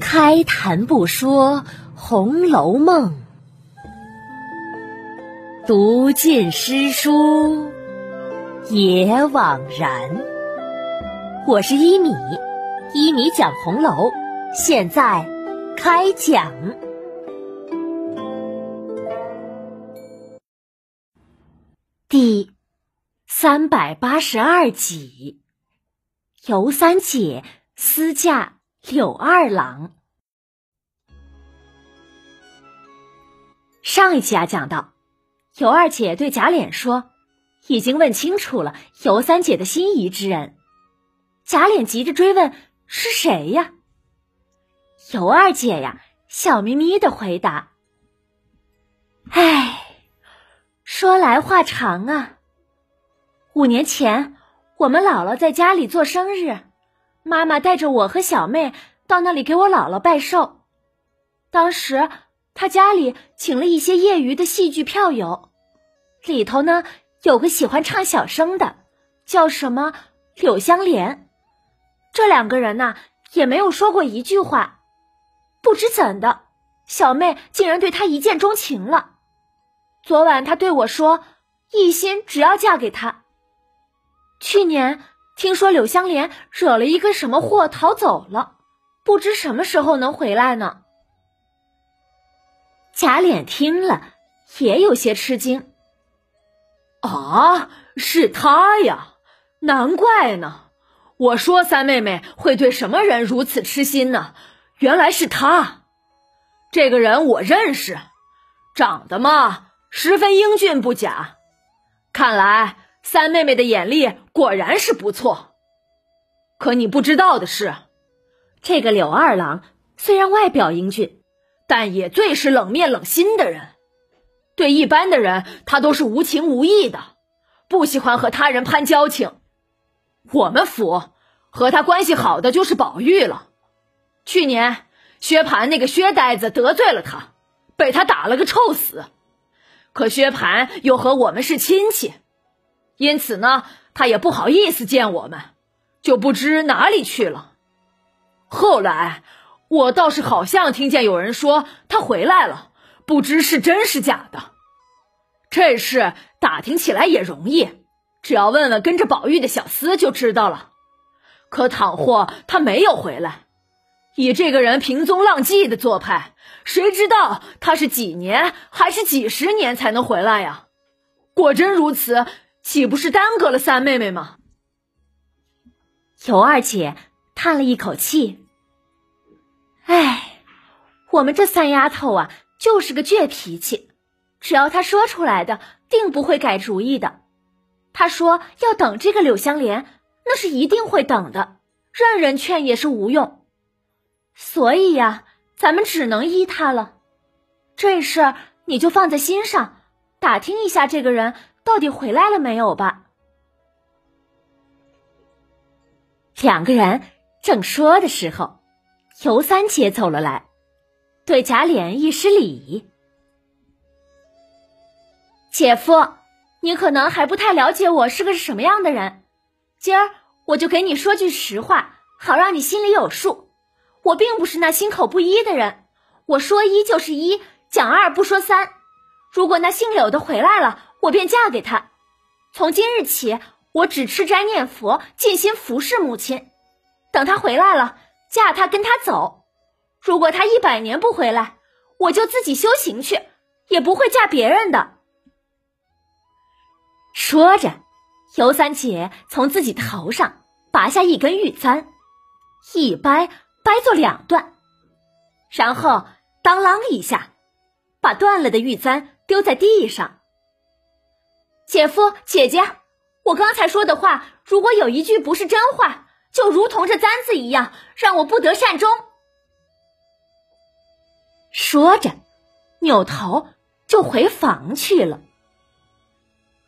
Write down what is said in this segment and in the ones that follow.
开谈不说《红楼梦》，读尽诗书也枉然。我是一米，一米讲红楼，现在开讲。第三百八十二集，尤三姐私嫁柳二郎。上一期啊，讲到尤二姐对贾琏说，已经问清楚了尤三姐的心仪之人。贾琏急着追问是谁呀？尤二姐呀，笑眯眯的回答：“哎。”说来话长啊。五年前，我们姥姥在家里做生日，妈妈带着我和小妹到那里给我姥姥拜寿。当时，她家里请了一些业余的戏剧票友，里头呢有个喜欢唱小生的，叫什么柳香莲。这两个人呢也没有说过一句话，不知怎的，小妹竟然对他一见钟情了。昨晚他对我说：“一心只要嫁给他。”去年听说柳香莲惹了一个什么祸逃走了，不知什么时候能回来呢。贾琏听了也有些吃惊：“啊，是他呀！难怪呢！我说三妹妹会对什么人如此痴心呢？原来是他。这个人我认识，长得嘛……”十分英俊不假，看来三妹妹的眼力果然是不错。可你不知道的是，这个柳二郎虽然外表英俊，但也最是冷面冷心的人。对一般的人，他都是无情无义的，不喜欢和他人攀交情。我们府和他关系好的就是宝玉了。去年薛蟠那个薛呆子得罪了他，被他打了个臭死。可薛蟠又和我们是亲戚，因此呢，他也不好意思见我们，就不知哪里去了。后来我倒是好像听见有人说他回来了，不知是真是假的。这事打听起来也容易，只要问问跟着宝玉的小厮就知道了。可倘或他没有回来，以这个人平踪浪迹的做派。谁知道他是几年还是几十年才能回来呀？果真如此，岂不是耽搁了三妹妹吗？尤二姐叹了一口气：“哎，我们这三丫头啊，就是个倔脾气，只要她说出来的，定不会改主意的。她说要等这个柳香莲，那是一定会等的，任人劝也是无用。所以呀。”咱们只能依他了，这事你就放在心上，打听一下这个人到底回来了没有吧。两个人正说的时候，尤三姐走了来，对贾琏一施礼：“姐夫，你可能还不太了解我是个什么样的人，今儿我就给你说句实话，好让你心里有数。”我并不是那心口不一的人，我说一就是一，讲二不说三。如果那姓柳的回来了，我便嫁给他。从今日起，我只吃斋念佛，尽心服侍母亲。等他回来了，嫁他跟他走。如果他一百年不回来，我就自己修行去，也不会嫁别人的。说着，尤三姐从自己头上拔下一根玉簪，一掰。掰作两段，然后当啷一下，把断了的玉簪丢在地上。姐夫、姐姐，我刚才说的话，如果有一句不是真话，就如同这簪子一样，让我不得善终。说着，扭头就回房去了。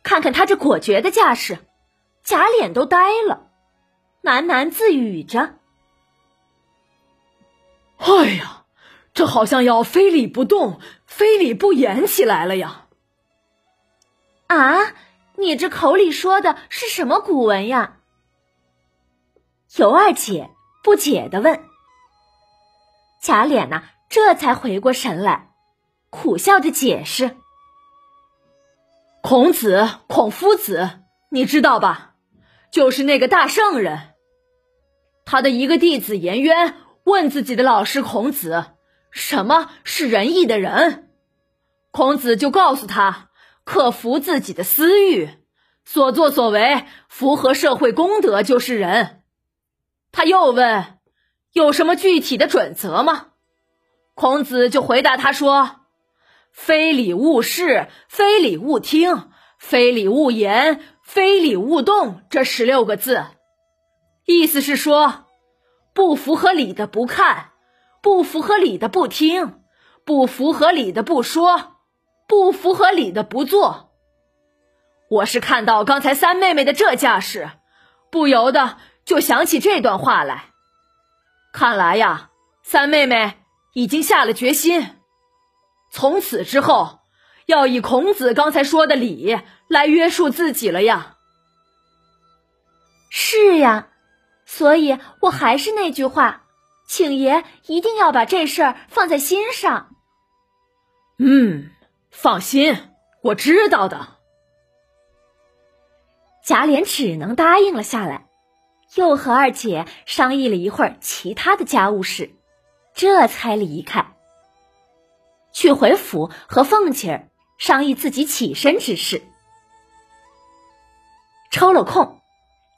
看看他这果决的架势，贾琏都呆了，喃喃自语着。哎呀，这好像要非礼不动、非礼不言起来了呀！啊，你这口里说的是什么古文呀？尤二姐不解的问。贾琏呐，这才回过神来，苦笑着解释：“孔子，孔夫子，你知道吧？就是那个大圣人。他的一个弟子颜渊问自己的老师孔子，什么是仁义的人？孔子就告诉他，克服自己的私欲，所作所为符合社会公德就是仁。他又问。”有什么具体的准则吗？孔子就回答他说：“非礼勿视，非礼勿听，非礼勿言，非礼勿动。”这十六个字，意思是说，不符合礼的不看，不符合礼的不听，不符合礼的不说，不符合理的不做。我是看到刚才三妹妹的这架势，不由得就想起这段话来。看来呀，三妹妹已经下了决心，从此之后要以孔子刚才说的理来约束自己了呀。是呀，所以我还是那句话，请爷一定要把这事儿放在心上。嗯，放心，我知道的。贾琏只能答应了下来。又和二姐商议了一会儿其他的家务事，这才离开，去回府和凤姐儿商议自己起身之事。抽了空，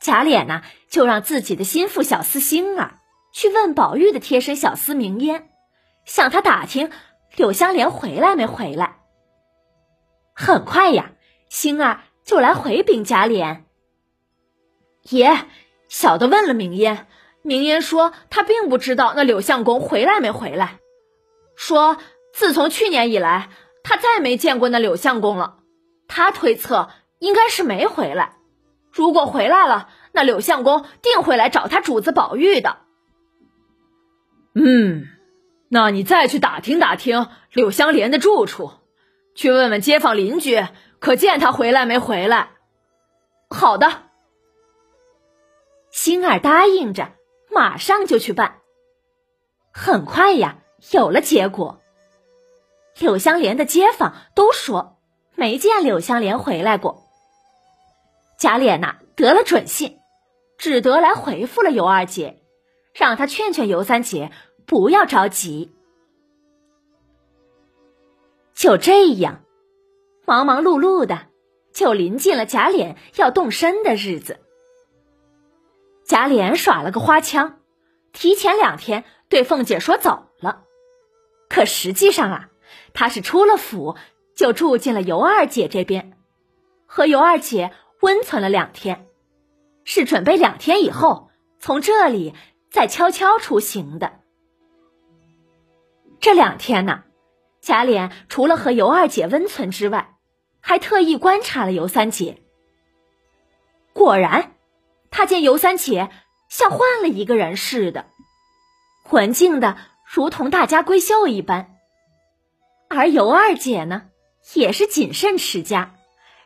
贾琏呢就让自己的心腹小厮星儿去问宝玉的贴身小厮明烟，向他打听柳香莲回来没回来。很快呀，星儿就来回禀贾琏：“爷。”小的问了明烟，明烟说他并不知道那柳相公回来没回来，说自从去年以来，他再没见过那柳相公了。他推测应该是没回来，如果回来了，那柳相公定会来找他主子宝玉的。嗯，那你再去打听打听柳香莲的住处，去问问街坊邻居，可见他回来没回来。好的。星儿答应着，马上就去办。很快呀，有了结果。柳香莲的街坊都说没见柳香莲回来过。贾琏呐得了准信，只得来回复了尤二姐，让她劝劝尤三姐不要着急。就这样，忙忙碌碌的，就临近了贾琏要动身的日子。贾琏耍了个花枪，提前两天对凤姐说走了，可实际上啊，他是出了府就住进了尤二姐这边，和尤二姐温存了两天，是准备两天以后从这里再悄悄出行的。这两天呢，贾琏除了和尤二姐温存之外，还特意观察了尤三姐，果然。他见尤三姐像换了一个人似的，文静的如同大家闺秀一般，而尤二姐呢，也是谨慎持家，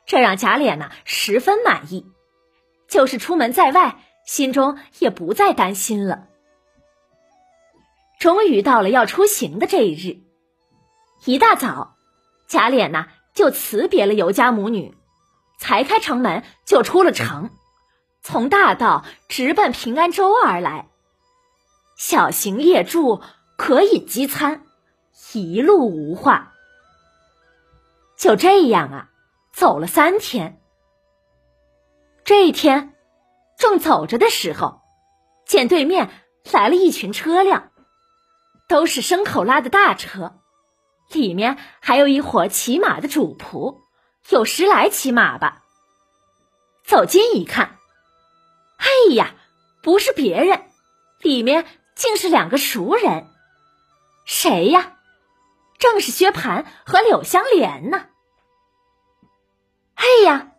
这让贾琏呢十分满意，就是出门在外，心中也不再担心了。终于到了要出行的这一日，一大早，贾琏呢就辞别了尤家母女，才开城门就出了城。从大道直奔平安州而来，小行夜住，可饮饥餐，一路无话。就这样啊，走了三天。这一天，正走着的时候，见对面来了一群车辆，都是牲口拉的大车，里面还有一伙骑马的主仆，有十来骑马吧。走近一看。哎呀，不是别人，里面竟是两个熟人，谁呀？正是薛蟠和柳香莲呢。哎呀，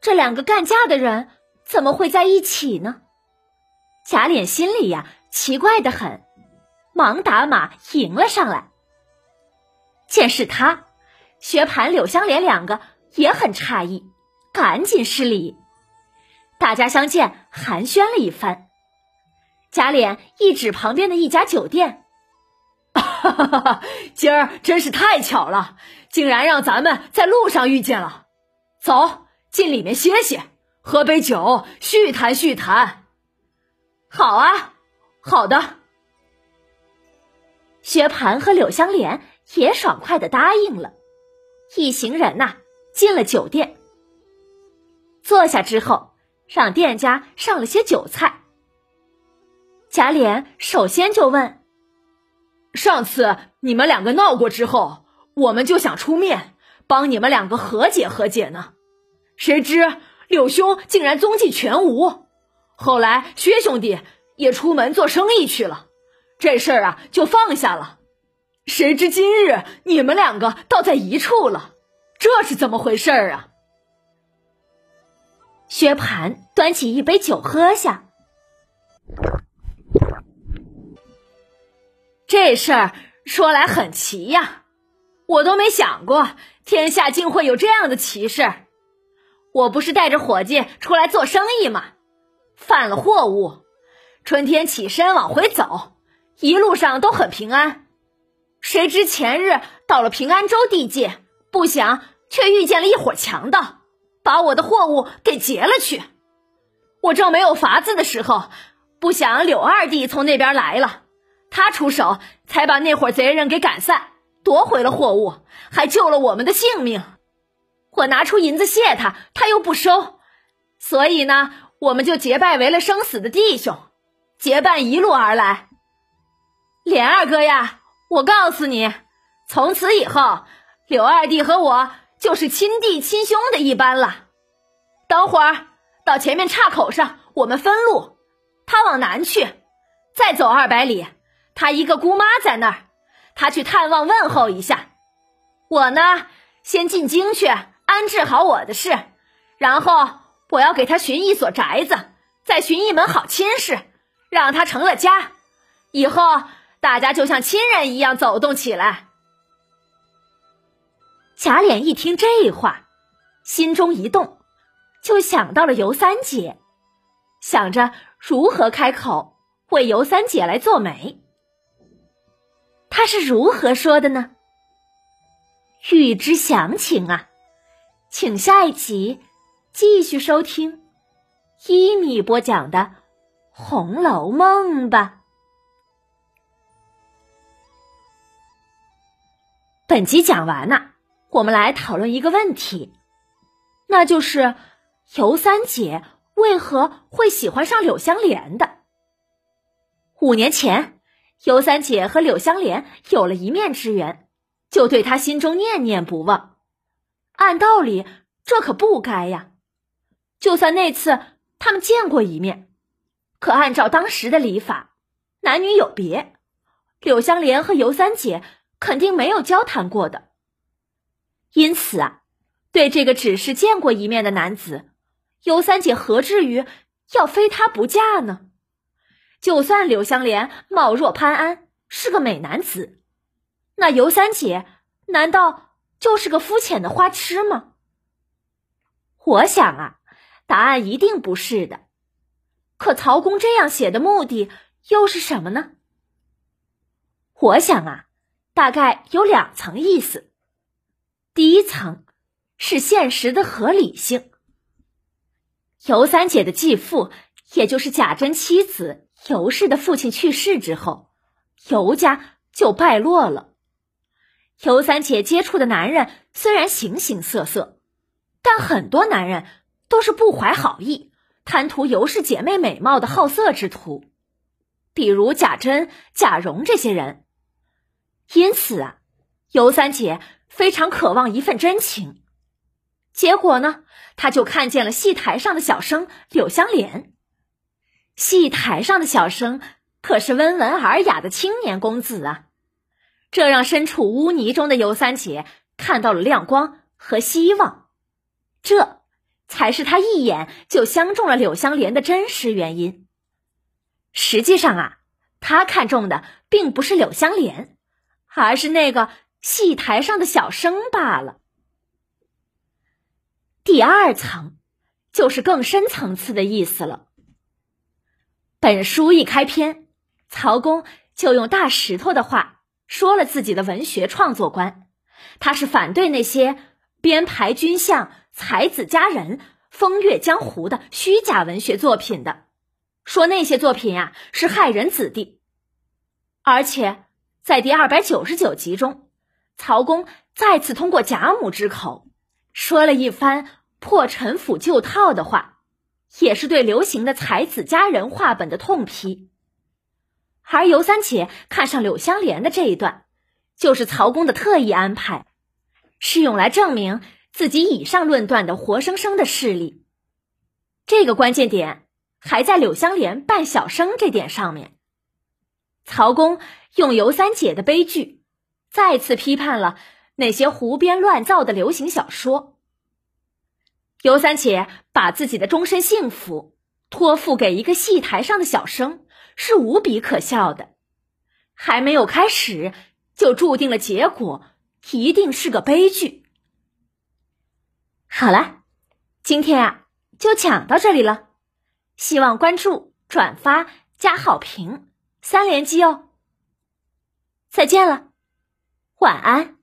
这两个干架的人怎么会在一起呢？贾琏心里呀奇怪的很，忙打马迎了上来。见是他，薛蟠、柳香莲两个也很诧异，赶紧施礼。大家相见，寒暄了一番，贾琏一指旁边的一家酒店：“哈哈！今儿真是太巧了，竟然让咱们在路上遇见了。走进里面歇歇，喝杯酒，叙谈叙谈。”“好啊，好的。”薛蟠和柳香莲也爽快的答应了。一行人呐，进了酒店，坐下之后，让店家上了些酒菜。贾琏首先就问：“上次你们两个闹过之后，我们就想出面帮你们两个和解和解呢，谁知柳兄竟然踪迹全无。后来薛兄弟也出门做生意去了，这事儿啊就放下了。”谁知今日你们两个倒在一处了，这是怎么回事儿啊？薛蟠端起一杯酒喝下，这事儿说来很奇呀，我都没想过天下竟会有这样的奇事。我不是带着伙计出来做生意吗？犯了货物，春天起身往回走，一路上都很平安。谁知前日到了平安州地界，不想却遇见了一伙强盗，把我的货物给劫了去。我正没有法子的时候，不想柳二弟从那边来了，他出手才把那伙贼人给赶散，夺回了货物，还救了我们的性命。我拿出银子谢他，他又不收，所以呢，我们就结拜为了生死的弟兄，结伴一路而来。莲二哥呀！我告诉你，从此以后，柳二弟和我就是亲弟亲兄的一般了。等会儿到前面岔口上，我们分路。他往南去，再走二百里，他一个姑妈在那儿，他去探望问候一下。我呢，先进京去安置好我的事，然后我要给他寻一所宅子，再寻一门好亲事，让他成了家，以后。大家就像亲人一样走动起来。贾琏一听这话，心中一动，就想到了尤三姐，想着如何开口为尤三姐来做媒。他是如何说的呢？欲知详情啊，请下一集继续收听一米播讲的《红楼梦》吧。本集讲完了，我们来讨论一个问题，那就是尤三姐为何会喜欢上柳香莲的？五年前，尤三姐和柳香莲有了一面之缘，就对她心中念念不忘。按道理，这可不该呀。就算那次他们见过一面，可按照当时的礼法，男女有别，柳香莲和尤三姐。肯定没有交谈过的，因此啊，对这个只是见过一面的男子，尤三姐何至于要非他不嫁呢？就算柳香莲貌若潘安，是个美男子，那尤三姐难道就是个肤浅的花痴吗？我想啊，答案一定不是的。可曹公这样写的目的又是什么呢？我想啊。大概有两层意思。第一层是现实的合理性。尤三姐的继父，也就是贾珍妻子尤氏的父亲去世之后，尤家就败落了。尤三姐接触的男人虽然形形色色，但很多男人都是不怀好意、贪图尤氏姐妹美貌的好色之徒，比如贾珍、贾蓉这些人。因此啊，尤三姐非常渴望一份真情。结果呢，她就看见了戏台上的小生柳香莲。戏台上的小生可是温文尔雅的青年公子啊，这让身处污泥中的尤三姐看到了亮光和希望。这才是他一眼就相中了柳香莲的真实原因。实际上啊，他看中的并不是柳香莲。而是那个戏台上的小生罢了。第二层，就是更深层次的意思了。本书一开篇，曹公就用大石头的话说了自己的文学创作观。他是反对那些编排军相、才子佳人、风月江湖的虚假文学作品的，说那些作品呀是害人子弟。而且在第二百九十九集中，曹公再次通过贾母之口说了一番破陈腐旧套的话，也是对流行的才子佳人话本的痛批。而尤三姐看上柳湘莲的这一段。就是曹公的特意安排，是用来证明自己以上论断的活生生的事例。这个关键点还在柳湘莲扮小生这点上面。曹公用尤三姐的悲剧，再次批判了那些胡编乱造的流行小说。尤三姐把自己的终身幸福托付给一个戏台上的小生，是无比可笑的。还没有开始。就注定了结果一定是个悲剧。好了，今天啊就讲到这里了，希望关注、转发、加好评三连击哦。再见了，晚安。